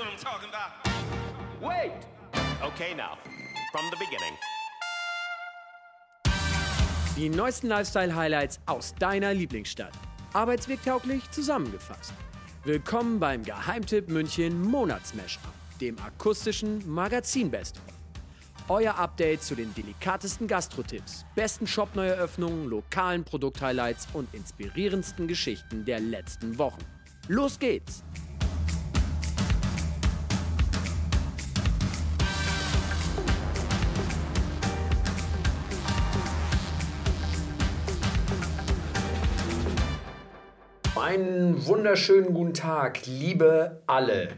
what I'm talking about. Wait! Okay, now, from the beginning. Die neuesten Lifestyle-Highlights aus deiner Lieblingsstadt. Arbeitswegtauglich zusammengefasst. Willkommen beim Geheimtipp München Monatsmashup, dem akustischen Magazin-Best. Euer Update zu den delikatesten Gastro-Tipps, besten Shop-Neueröffnungen, lokalen Produkt-Highlights und inspirierendsten Geschichten der letzten Wochen. Los geht's! Einen wunderschönen guten Tag, liebe alle.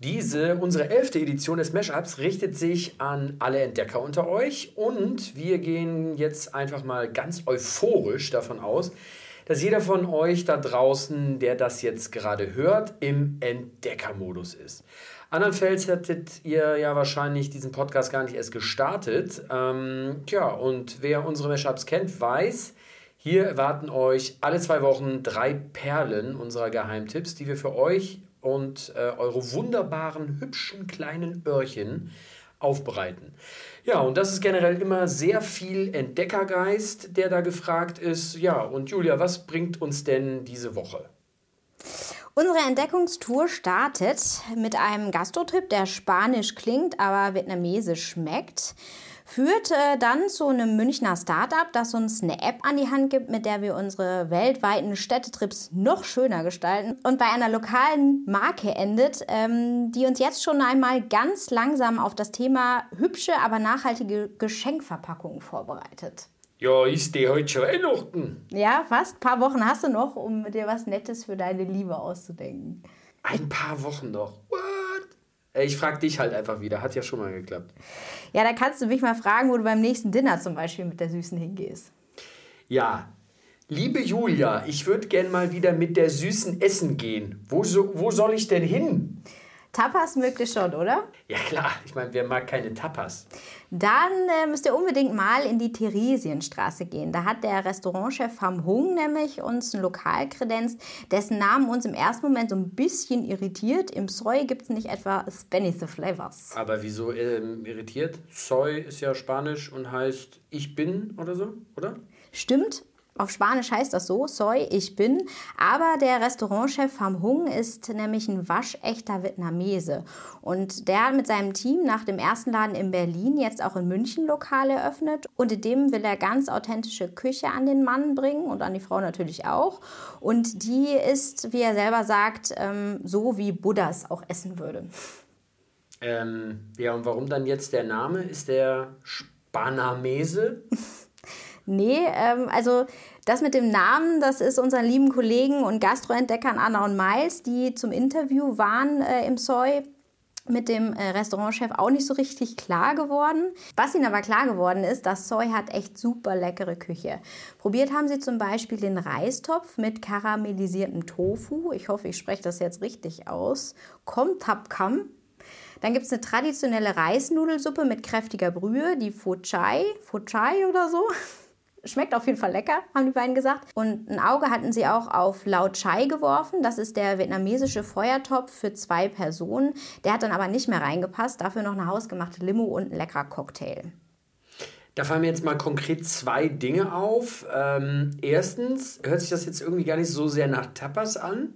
Diese, unsere elfte Edition des Mashups, richtet sich an alle Entdecker unter euch und wir gehen jetzt einfach mal ganz euphorisch davon aus, dass jeder von euch da draußen, der das jetzt gerade hört, im Entdeckermodus ist. Andernfalls hättet ihr ja wahrscheinlich diesen Podcast gar nicht erst gestartet. Ähm, tja, und wer unsere Mashups kennt, weiß, hier erwarten euch alle zwei Wochen drei Perlen unserer Geheimtipps, die wir für euch und äh, eure wunderbaren, hübschen kleinen Öhrchen aufbereiten. Ja, und das ist generell immer sehr viel Entdeckergeist, der da gefragt ist. Ja, und Julia, was bringt uns denn diese Woche? Unsere Entdeckungstour startet mit einem Gastrotrip, der spanisch klingt, aber vietnamesisch schmeckt führt äh, dann zu einem Münchner Startup, das uns eine App an die Hand gibt, mit der wir unsere weltweiten Städtetrips noch schöner gestalten und bei einer lokalen Marke endet, ähm, die uns jetzt schon einmal ganz langsam auf das Thema hübsche, aber nachhaltige Geschenkverpackungen vorbereitet. Ja, ist die heute schon Weihnachten? Ja, fast. Ein paar Wochen hast du noch, um dir was Nettes für deine Liebe auszudenken. Ein paar Wochen noch. What? Ich frage dich halt einfach wieder. Hat ja schon mal geklappt. Ja, da kannst du mich mal fragen, wo du beim nächsten Dinner zum Beispiel mit der Süßen hingehst. Ja, liebe Julia, ich würde gern mal wieder mit der Süßen essen gehen. Wo, so, wo soll ich denn hin? Tapas mögt ihr schon, oder? Ja klar, ich meine, wer mag keine Tapas? Dann äh, müsst ihr unbedingt mal in die Theresienstraße gehen. Da hat der Restaurantchef Pham Hung nämlich uns ein Lokal kredenzt, dessen Namen uns im ersten Moment so ein bisschen irritiert. Im Soy gibt es nicht etwa Spenny the Flavors. Aber wieso ähm, irritiert? Soy ist ja Spanisch und heißt ich bin oder so, oder? Stimmt, auf Spanisch heißt das so, soy, ich bin. Aber der Restaurantchef Pham Hung ist nämlich ein waschechter Vietnamese. Und der hat mit seinem Team nach dem ersten Laden in Berlin jetzt auch in München Lokal eröffnet. Und in dem will er ganz authentische Küche an den Mann bringen und an die Frau natürlich auch. Und die ist, wie er selber sagt, ähm, so wie Buddhas auch essen würde. Ähm, ja, und warum dann jetzt der Name? Ist der Spanamese? Nee, ähm, also das mit dem Namen, das ist unseren lieben Kollegen und Gastroentdeckern Anna und Miles, die zum Interview waren äh, im Soy mit dem äh, Restaurantchef auch nicht so richtig klar geworden. Was ihnen aber klar geworden ist, das Soy hat echt super leckere Küche. Probiert haben sie zum Beispiel den Reistopf mit karamellisiertem Tofu. Ich hoffe, ich spreche das jetzt richtig aus. Kom Tap Kam. Dann gibt es eine traditionelle Reisnudelsuppe mit kräftiger Brühe, die Pho Chai, Pho Chai oder so. Schmeckt auf jeden Fall lecker, haben die beiden gesagt. Und ein Auge hatten sie auch auf Lao Chai geworfen. Das ist der vietnamesische Feuertopf für zwei Personen. Der hat dann aber nicht mehr reingepasst. Dafür noch eine hausgemachte Limo und ein leckerer Cocktail. Da fallen mir jetzt mal konkret zwei Dinge auf. Ähm, erstens hört sich das jetzt irgendwie gar nicht so sehr nach Tapas an.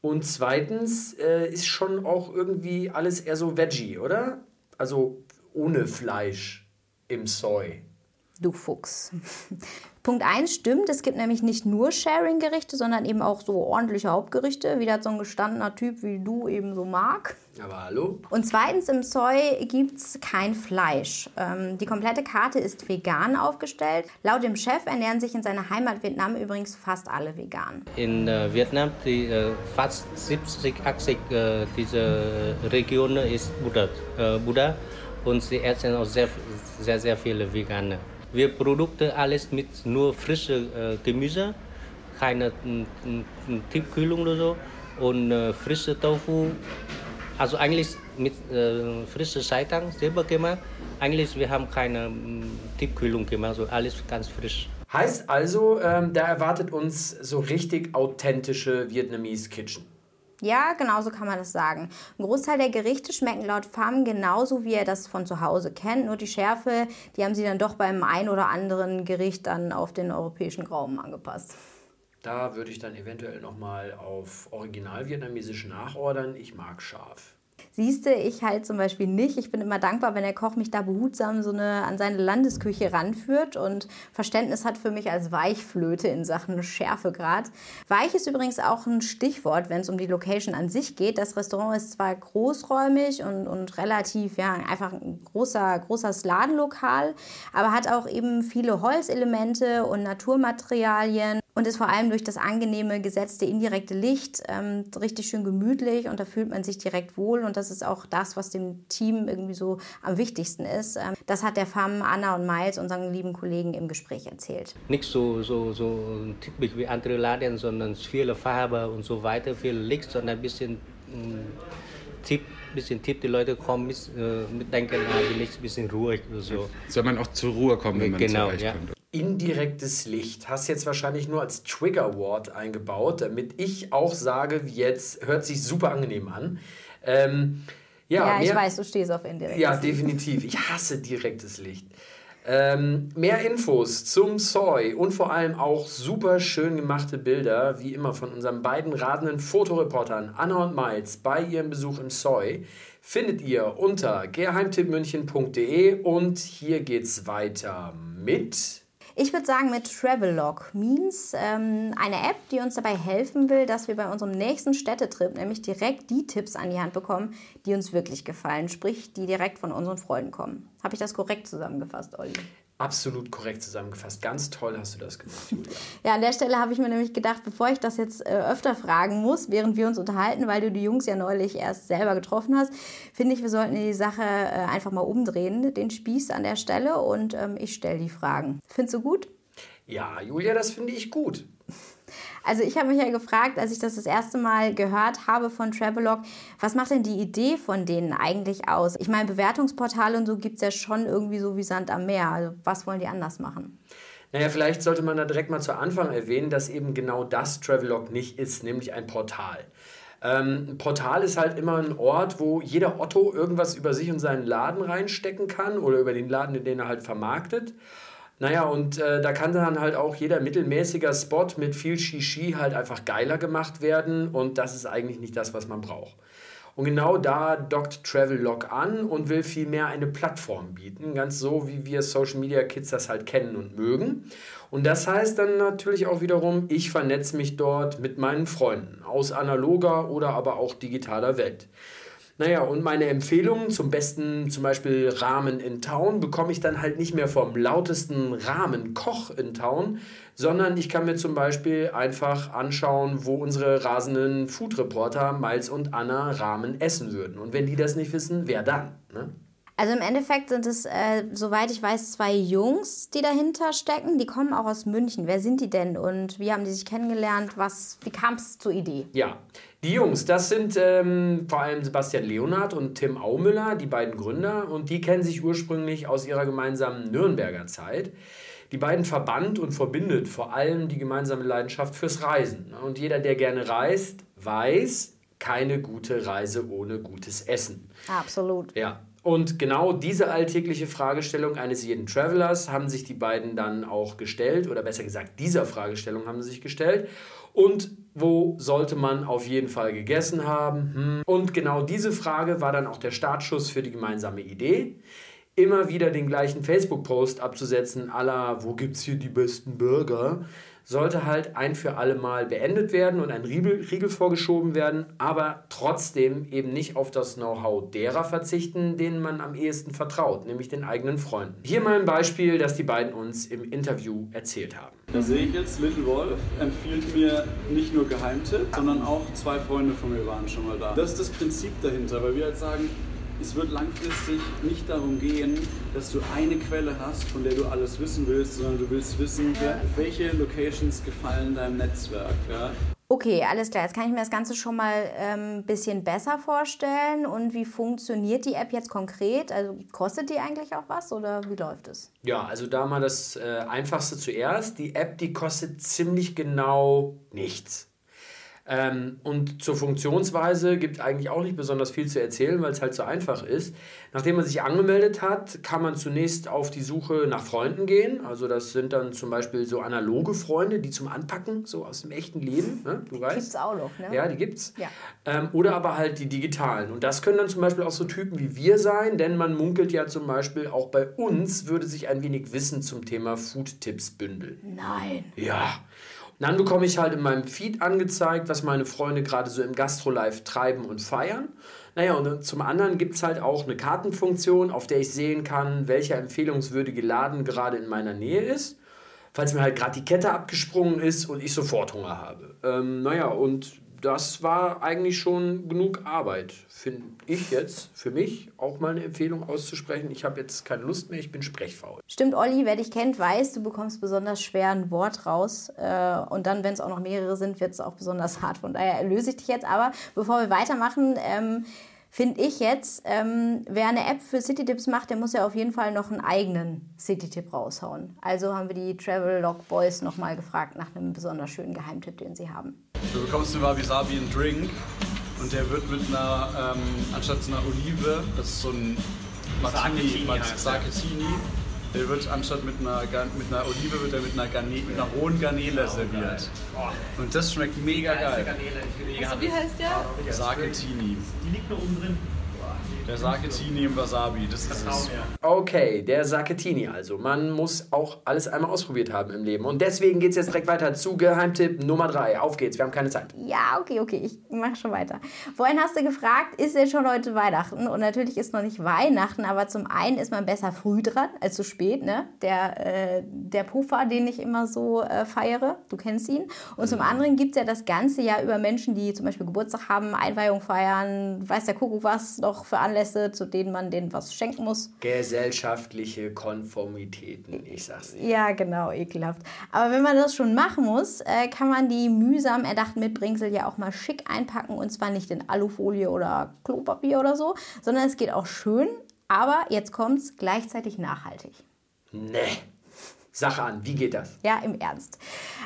Und zweitens äh, ist schon auch irgendwie alles eher so Veggie, oder? Also ohne Fleisch im Soy. Du Fuchs. Punkt 1 stimmt, es gibt nämlich nicht nur Sharing-Gerichte, sondern eben auch so ordentliche Hauptgerichte, wie das so ein gestandener Typ wie du eben so mag. Aber hallo? Und zweitens, im Soy gibt es kein Fleisch. Ähm, die komplette Karte ist vegan aufgestellt. Laut dem Chef ernähren sich in seiner Heimat Vietnam übrigens fast alle vegan. In uh, Vietnam, die, uh, fast 70, 80 uh, dieser Regionen ist Buddha, Buddha und sie essen auch sehr, sehr, sehr viele Veganer. Wir produzieren alles mit nur frischem äh, Gemüse, keine äh, Tiefkühlung oder so und äh, frische Tofu. Also eigentlich mit äh, frischem Seitan selber gemacht. Eigentlich wir haben keine Tiefkühlung gemacht, also alles ganz frisch. Heißt also, ähm, da erwartet uns so richtig authentische Vietnamese Kitchen. Ja, genau so kann man das sagen. Ein Großteil der Gerichte schmecken laut FAM genauso, wie er das von zu Hause kennt. Nur die Schärfe, die haben sie dann doch beim ein oder anderen Gericht dann auf den europäischen Raum angepasst. Da würde ich dann eventuell nochmal auf original vietnamesisch nachordern. Ich mag scharf. Siehste, ich halt zum Beispiel nicht. Ich bin immer dankbar, wenn der Koch mich da behutsam so eine, an seine Landesküche ranführt und Verständnis hat für mich als Weichflöte in Sachen Schärfegrad. Weich ist übrigens auch ein Stichwort, wenn es um die Location an sich geht. Das Restaurant ist zwar großräumig und, und relativ, ja, einfach ein großer, großes Ladenlokal, aber hat auch eben viele Holzelemente und Naturmaterialien und ist vor allem durch das angenehme gesetzte indirekte Licht ähm, richtig schön gemütlich und da fühlt man sich direkt wohl und das ist auch das, was dem Team irgendwie so am wichtigsten ist. Ähm, das hat der FAM Anna und Miles, unseren lieben Kollegen, im Gespräch erzählt. Nicht so, so, so typisch wie andere Laden, sondern viele Farbe und so weiter, viel Licht, sondern ein bisschen mm, Tipp, bisschen Tipp, die Leute kommen mit, äh, mitdenken, ah, die Licht ein bisschen ruhig oder so. Soll man auch zur Ruhe kommen, wenn man Genau, zurechtkommt? ja. Indirektes Licht hast jetzt wahrscheinlich nur als Trigger-Wort eingebaut, damit ich auch sage, wie jetzt hört sich super angenehm an. Ähm, ja, Ja, ich mehr- weiß, du stehst auf indirekt. Ja, definitiv. Ich hasse direktes Licht. Ähm, mehr Infos zum Soy und vor allem auch super schön gemachte Bilder, wie immer von unseren beiden rasenden Fotoreportern Anna und Miles bei ihrem Besuch im Soy, findet ihr unter geheimtippmünchen.de und hier geht's weiter mit. Ich würde sagen mit Travelog Means, ähm, eine App, die uns dabei helfen will, dass wir bei unserem nächsten Städtetrip nämlich direkt die Tipps an die Hand bekommen, die uns wirklich gefallen, sprich, die direkt von unseren Freunden kommen. Habe ich das korrekt zusammengefasst, Olli? Absolut korrekt zusammengefasst. Ganz toll hast du das gemacht, Julia. Ja, an der Stelle habe ich mir nämlich gedacht, bevor ich das jetzt äh, öfter fragen muss, während wir uns unterhalten, weil du die Jungs ja neulich erst selber getroffen hast, finde ich, wir sollten die Sache äh, einfach mal umdrehen, den Spieß an der Stelle und ähm, ich stelle die Fragen. Findest du gut? Ja, Julia, das finde ich gut. Also ich habe mich ja gefragt, als ich das das erste Mal gehört habe von Travelog, was macht denn die Idee von denen eigentlich aus? Ich meine, Bewertungsportale und so gibt es ja schon irgendwie so wie Sand am Meer. Also was wollen die anders machen? Naja, vielleicht sollte man da direkt mal zu Anfang erwähnen, dass eben genau das Travelog nicht ist, nämlich ein Portal. Ähm, ein Portal ist halt immer ein Ort, wo jeder Otto irgendwas über sich und seinen Laden reinstecken kann oder über den Laden, den er halt vermarktet. Naja, und äh, da kann dann halt auch jeder mittelmäßiger Spot mit viel Shishi halt einfach geiler gemacht werden und das ist eigentlich nicht das, was man braucht. Und genau da dockt Travelog an und will vielmehr eine Plattform bieten, ganz so wie wir Social Media Kids das halt kennen und mögen. Und das heißt dann natürlich auch wiederum, ich vernetze mich dort mit meinen Freunden aus analoger oder aber auch digitaler Welt. Naja, und meine Empfehlungen zum besten, zum Beispiel Rahmen in Town, bekomme ich dann halt nicht mehr vom lautesten Rahmenkoch in Town, sondern ich kann mir zum Beispiel einfach anschauen, wo unsere rasenden Food-Reporter Miles und Anna Rahmen essen würden. Und wenn die das nicht wissen, wer dann? Ne? Also im Endeffekt sind es, äh, soweit ich weiß, zwei Jungs, die dahinter stecken. Die kommen auch aus München. Wer sind die denn und wie haben die sich kennengelernt? Was, wie kam es zur Idee? Ja, die Jungs, das sind ähm, vor allem Sebastian Leonhardt und Tim Aumüller, die beiden Gründer. Und die kennen sich ursprünglich aus ihrer gemeinsamen Nürnberger Zeit. Die beiden verband und verbindet vor allem die gemeinsame Leidenschaft fürs Reisen. Und jeder, der gerne reist, weiß, keine gute Reise ohne gutes Essen. Absolut. Ja, und genau diese alltägliche Fragestellung eines jeden Travelers haben sich die beiden dann auch gestellt, oder besser gesagt, dieser Fragestellung haben sie sich gestellt. Und wo sollte man auf jeden Fall gegessen haben? Hm. Und genau diese Frage war dann auch der Startschuss für die gemeinsame Idee. Immer wieder den gleichen Facebook-Post abzusetzen, aller, wo gibt's hier die besten Burger? Sollte halt ein für alle Mal beendet werden und ein Riegel, Riegel vorgeschoben werden, aber trotzdem eben nicht auf das Know-how derer verzichten, denen man am ehesten vertraut, nämlich den eigenen Freunden. Hier mal ein Beispiel, das die beiden uns im Interview erzählt haben. Da sehe ich jetzt, Little Wolf empfiehlt mir nicht nur Geheimtipp, sondern auch zwei Freunde von mir waren schon mal da. Das ist das Prinzip dahinter, weil wir halt sagen, es wird langfristig nicht darum gehen, dass du eine Quelle hast, von der du alles wissen willst, sondern du willst wissen, welche Locations gefallen deinem Netzwerk. Ja? Okay, alles klar. Jetzt kann ich mir das Ganze schon mal ein ähm, bisschen besser vorstellen. Und wie funktioniert die App jetzt konkret? Also kostet die eigentlich auch was oder wie läuft es? Ja, also da mal das äh, Einfachste zuerst. Die App, die kostet ziemlich genau nichts. Ähm, und zur Funktionsweise gibt es eigentlich auch nicht besonders viel zu erzählen, weil es halt so einfach ist. Nachdem man sich angemeldet hat, kann man zunächst auf die Suche nach Freunden gehen. Also das sind dann zum Beispiel so analoge Freunde, die zum Anpacken, so aus dem echten Leben, ne? du weißt. Gibt's auch noch, ne? Ja, die gibt's. Ja. Ähm, oder aber halt die digitalen. Und das können dann zum Beispiel auch so Typen wie wir sein, denn man munkelt ja zum Beispiel, auch bei uns würde sich ein wenig Wissen zum Thema Food-Tipps bündeln. Nein. Ja. Und dann bekomme ich halt in meinem Feed angezeigt, was meine Freunde gerade so im Gastrolife treiben und feiern. Naja, und zum anderen gibt es halt auch eine Kartenfunktion, auf der ich sehen kann, welcher empfehlungswürdige Laden gerade in meiner Nähe ist. Falls mir halt gerade die Kette abgesprungen ist und ich sofort Hunger habe. Ähm, naja, und das war eigentlich schon genug Arbeit, finde ich jetzt, für mich auch mal eine Empfehlung auszusprechen. Ich habe jetzt keine Lust mehr, ich bin sprechfaul. Stimmt, Olli, wer dich kennt, weiß, du bekommst besonders schwer ein Wort raus. Äh, und dann, wenn es auch noch mehrere sind, wird es auch besonders hart. Von daher erlöse ich dich jetzt. Aber bevor wir weitermachen, ähm, finde ich jetzt, ähm, wer eine App für City-Tipps macht, der muss ja auf jeden Fall noch einen eigenen City-Tipp raushauen. Also haben wir die Travel Log Boys nochmal gefragt nach einem besonders schönen Geheimtipp, den sie haben. Du bekommst über Wasabi einen Drink und der wird mit einer, ähm, anstatt so einer Olive, das ist so ein Martini, Saketini, der wird anstatt mit einer, mit einer Olive, wird er mit einer, Garne, mit einer rohen Garnele serviert. Und das schmeckt mega geil. Also, wie heißt der? Saketini. Die liegt nur oben drin. Der Saketini im Wasabi, das ist es. Okay, der Saketini also. Man muss auch alles einmal ausprobiert haben im Leben. Und deswegen geht es jetzt direkt weiter zu Geheimtipp Nummer 3. Auf geht's, wir haben keine Zeit. Ja, okay, okay, ich mache schon weiter. Vorhin hast du gefragt, ist denn schon heute Weihnachten? Und natürlich ist noch nicht Weihnachten, aber zum einen ist man besser früh dran als zu spät, ne? Der, äh, der Puffer, den ich immer so äh, feiere, du kennst ihn. Und zum anderen gibt es ja das ganze Jahr über Menschen, die zum Beispiel Geburtstag haben, Einweihung feiern, weiß der Kuckuck was noch für Anlässe, zu denen man denen was schenken muss. Gesellschaftliche Konformitäten, ich sag's dir. Ja, genau, ekelhaft. Aber wenn man das schon machen muss, äh, kann man die mühsam erdachten Mitbringsel ja auch mal schick einpacken und zwar nicht in Alufolie oder Klopapier oder so, sondern es geht auch schön, aber jetzt kommt's gleichzeitig nachhaltig. Nee. Sache an, wie geht das? Ja, im Ernst.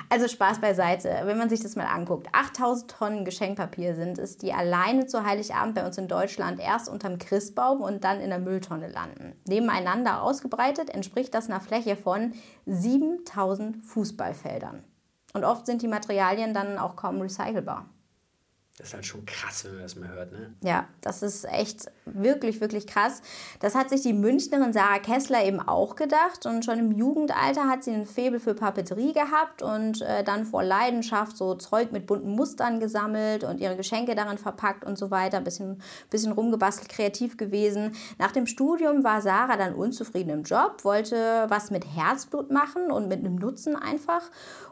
Also Spaß beiseite. Wenn man sich das mal anguckt, 8000 Tonnen Geschenkpapier sind es, die alleine zu Heiligabend bei uns in Deutschland erst unterm Christbaum und dann in der Mülltonne landen. Nebeneinander ausgebreitet entspricht das einer Fläche von 7000 Fußballfeldern. Und oft sind die Materialien dann auch kaum recycelbar. Das ist halt schon krass, wenn man das mal hört, ne? Ja, das ist echt wirklich, wirklich krass. Das hat sich die Münchnerin Sarah Kessler eben auch gedacht. Und schon im Jugendalter hat sie einen Faible für Papeterie gehabt und äh, dann vor Leidenschaft so Zeug mit bunten Mustern gesammelt und ihre Geschenke darin verpackt und so weiter. Bisschen, bisschen rumgebastelt, kreativ gewesen. Nach dem Studium war Sarah dann unzufrieden im Job, wollte was mit Herzblut machen und mit einem Nutzen einfach.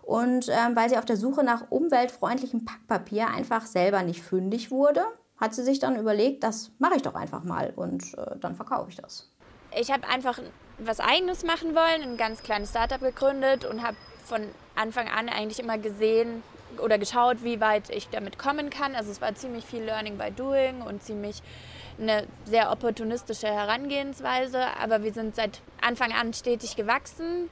Und ähm, weil sie auf der Suche nach umweltfreundlichem Packpapier einfach selber nicht fündig wurde, hat sie sich dann überlegt, das mache ich doch einfach mal und äh, dann verkaufe ich das. Ich habe einfach was Eigenes machen wollen, ein ganz kleines Startup gegründet und habe von Anfang an eigentlich immer gesehen oder geschaut, wie weit ich damit kommen kann. Also es war ziemlich viel Learning by Doing und ziemlich eine sehr opportunistische Herangehensweise, aber wir sind seit Anfang an stetig gewachsen.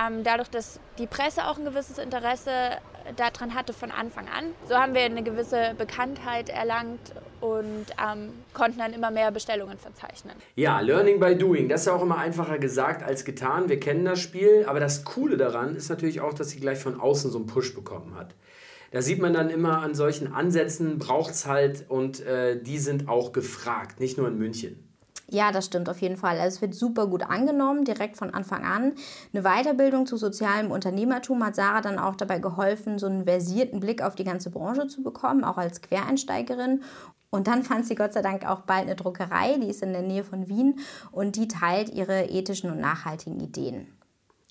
Ähm, dadurch, dass die Presse auch ein gewisses Interesse daran hatte von Anfang an. So haben wir eine gewisse Bekanntheit erlangt und ähm, konnten dann immer mehr Bestellungen verzeichnen. Ja, Learning by Doing, das ist ja auch immer einfacher gesagt als getan. Wir kennen das Spiel, aber das Coole daran ist natürlich auch, dass sie gleich von außen so einen Push bekommen hat. Da sieht man dann immer an solchen Ansätzen, braucht es halt und äh, die sind auch gefragt, nicht nur in München. Ja, das stimmt auf jeden Fall. Also es wird super gut angenommen, direkt von Anfang an. Eine Weiterbildung zu sozialem Unternehmertum hat Sarah dann auch dabei geholfen, so einen versierten Blick auf die ganze Branche zu bekommen, auch als Quereinsteigerin. Und dann fand sie Gott sei Dank auch bald eine Druckerei, die ist in der Nähe von Wien und die teilt ihre ethischen und nachhaltigen Ideen.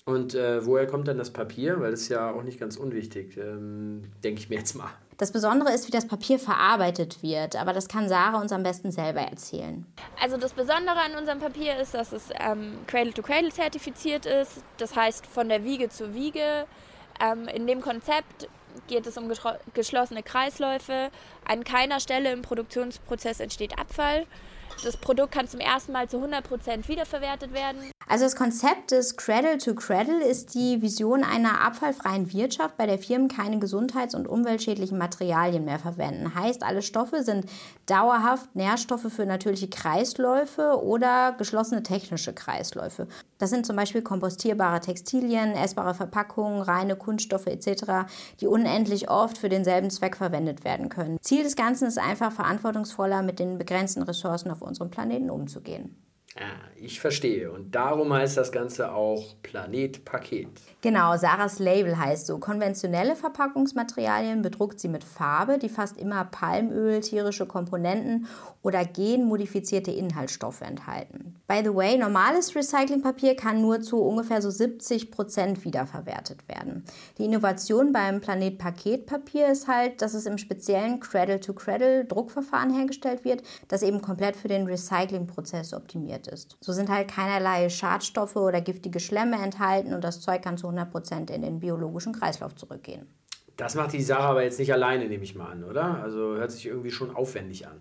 Und äh, woher kommt dann das Papier? Weil das ist ja auch nicht ganz unwichtig, ähm, denke ich mir jetzt mal. Das Besondere ist, wie das Papier verarbeitet wird, aber das kann Sarah uns am besten selber erzählen. Also das Besondere an unserem Papier ist, dass es ähm, Cradle to Cradle zertifiziert ist. Das heißt von der Wiege zur Wiege. Ähm, in dem Konzept geht es um geschlossene Kreisläufe. An keiner Stelle im Produktionsprozess entsteht Abfall. Das Produkt kann zum ersten Mal zu 100% wiederverwertet werden. Also das Konzept des Cradle to Cradle ist die Vision einer abfallfreien Wirtschaft, bei der Firmen keine gesundheits- und umweltschädlichen Materialien mehr verwenden. Heißt, alle Stoffe sind dauerhaft Nährstoffe für natürliche Kreisläufe oder geschlossene technische Kreisläufe. Das sind zum Beispiel kompostierbare Textilien, essbare Verpackungen, reine Kunststoffe etc., die unendlich oft für denselben Zweck verwendet werden können. Ziel des Ganzen ist einfach verantwortungsvoller mit den begrenzten Ressourcen auf unserem Planeten umzugehen. Ich verstehe. Und darum heißt das Ganze auch Planet Paket. Genau, Sarahs Label heißt so. Konventionelle Verpackungsmaterialien bedruckt sie mit Farbe, die fast immer Palmöl, tierische Komponenten oder genmodifizierte Inhaltsstoffe enthalten. By the way, normales Recyclingpapier kann nur zu ungefähr so 70 Prozent wiederverwertet werden. Die Innovation beim Planet Paketpapier ist halt, dass es im speziellen Cradle-to-Cradle-Druckverfahren hergestellt wird, das eben komplett für den Recyclingprozess optimiert ist. So sind halt keinerlei Schadstoffe oder giftige Schlemme enthalten und das Zeug kann zu 100 Prozent in den biologischen Kreislauf zurückgehen. Das macht die Sarah aber jetzt nicht alleine, nehme ich mal an, oder? Also hört sich irgendwie schon aufwendig an.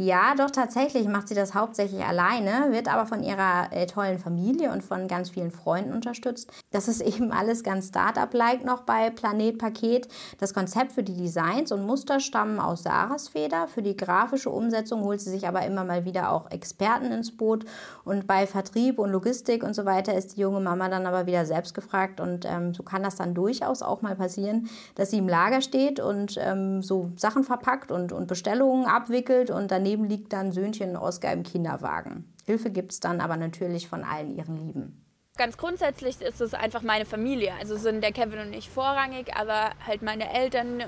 Ja, doch tatsächlich macht sie das hauptsächlich alleine, wird aber von ihrer äh, tollen Familie und von ganz vielen Freunden unterstützt. Das ist eben alles ganz Startup-like noch bei Planet Paket. Das Konzept für die Designs und Muster stammen aus Sarahs Feder. Für die grafische Umsetzung holt sie sich aber immer mal wieder auch Experten ins Boot. Und bei Vertrieb und Logistik und so weiter ist die junge Mama dann aber wieder selbst gefragt. Und ähm, so kann das dann durchaus auch mal passieren, dass sie im Lager steht und ähm, so Sachen verpackt und, und Bestellungen abwickelt und daneben liegt dann Söhnchen Oskar im Kinderwagen. Hilfe gibt es dann aber natürlich von allen ihren Lieben. Ganz grundsätzlich ist es einfach meine Familie. Also sind der Kevin und ich vorrangig, aber halt meine Eltern,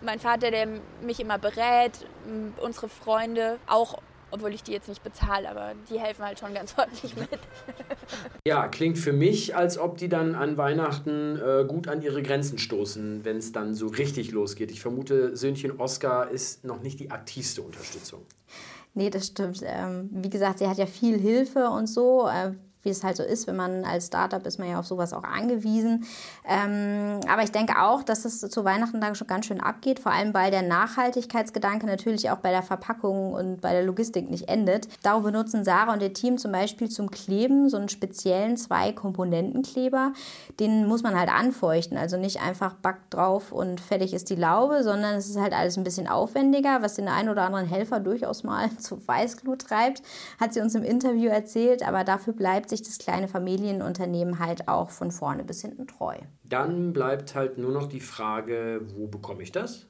mein Vater, der mich immer berät, unsere Freunde, auch obwohl ich die jetzt nicht bezahle, aber die helfen halt schon ganz ordentlich mit. Ja, klingt für mich, als ob die dann an Weihnachten äh, gut an ihre Grenzen stoßen, wenn es dann so richtig losgeht. Ich vermute, Söhnchen Oskar ist noch nicht die aktivste Unterstützung. Nee, das stimmt. Ähm, wie gesagt, sie hat ja viel Hilfe und so. Äh, wie es halt so ist, wenn man als Startup ist man ja auf sowas auch angewiesen. Ähm, aber ich denke auch, dass es zu Weihnachten dann schon ganz schön abgeht, vor allem weil der Nachhaltigkeitsgedanke natürlich auch bei der Verpackung und bei der Logistik nicht endet. Darum benutzen Sarah und ihr Team zum Beispiel zum Kleben so einen speziellen Zwei-Komponenten-Kleber. Den muss man halt anfeuchten, also nicht einfach Back drauf und fertig ist die Laube, sondern es ist halt alles ein bisschen aufwendiger, was den einen oder anderen Helfer durchaus mal zu Weißglut treibt, hat sie uns im Interview erzählt, aber dafür bleibt sich das kleine Familienunternehmen halt auch von vorne bis hinten treu. Dann bleibt halt nur noch die Frage, wo bekomme ich das?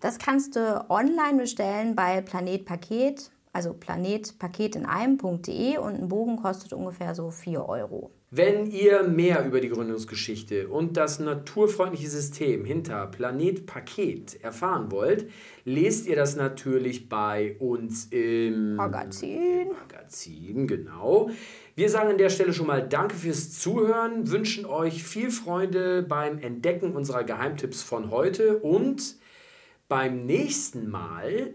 Das kannst du online bestellen bei Planet Paket, also planetpaket in einem.de und ein Bogen kostet ungefähr so 4 Euro. Wenn ihr mehr über die Gründungsgeschichte und das naturfreundliche System hinter Planet Paket erfahren wollt, lest ihr das natürlich bei uns im Magazin. Magazin, genau. Wir sagen an der Stelle schon mal Danke fürs Zuhören, wünschen euch viel Freude beim Entdecken unserer Geheimtipps von heute und beim nächsten Mal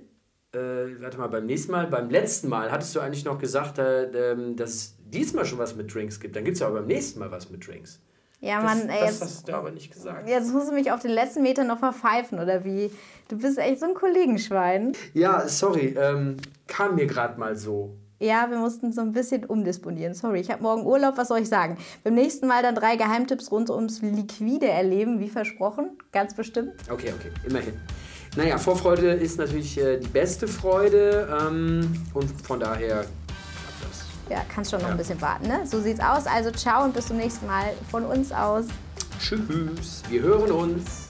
äh, warte mal, beim nächsten Mal, beim letzten Mal hattest du eigentlich noch gesagt, äh, ähm, dass diesmal schon was mit Drinks gibt. Dann gibt es ja aber beim nächsten Mal was mit Drinks. Ja, Das, Mann, ey, das jetzt, hast du aber nicht gesagt. jetzt musst du mich auf den letzten Meter noch verpfeifen, oder wie? Du bist echt so ein Kollegenschwein. Ja, sorry, ähm, kam mir gerade mal so. Ja, wir mussten so ein bisschen umdisponieren. Sorry, ich habe morgen Urlaub, was soll ich sagen? Beim nächsten Mal dann drei Geheimtipps rund ums Liquide erleben, wie versprochen. Ganz bestimmt. Okay, okay, immerhin. Naja, Vorfreude ist natürlich äh, die beste Freude ähm, und von daher das. Ja, kannst schon noch ja. ein bisschen warten, ne? So sieht's aus. Also ciao und bis zum nächsten Mal von uns aus. Tschüss, wir hören uns.